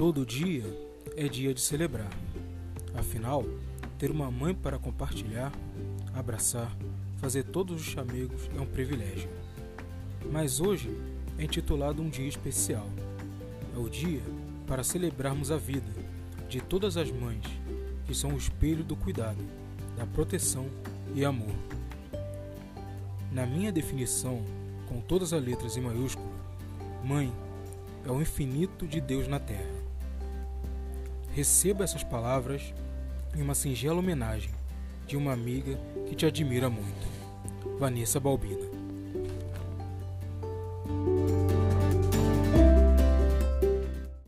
Todo dia é dia de celebrar. Afinal, ter uma mãe para compartilhar, abraçar, fazer todos os chamegos é um privilégio. Mas hoje é intitulado um dia especial. É o dia para celebrarmos a vida de todas as mães, que são o espelho do cuidado, da proteção e amor. Na minha definição, com todas as letras em maiúsculo, mãe é o infinito de Deus na terra. Receba essas palavras em uma singela homenagem de uma amiga que te admira muito, Vanessa Balbina.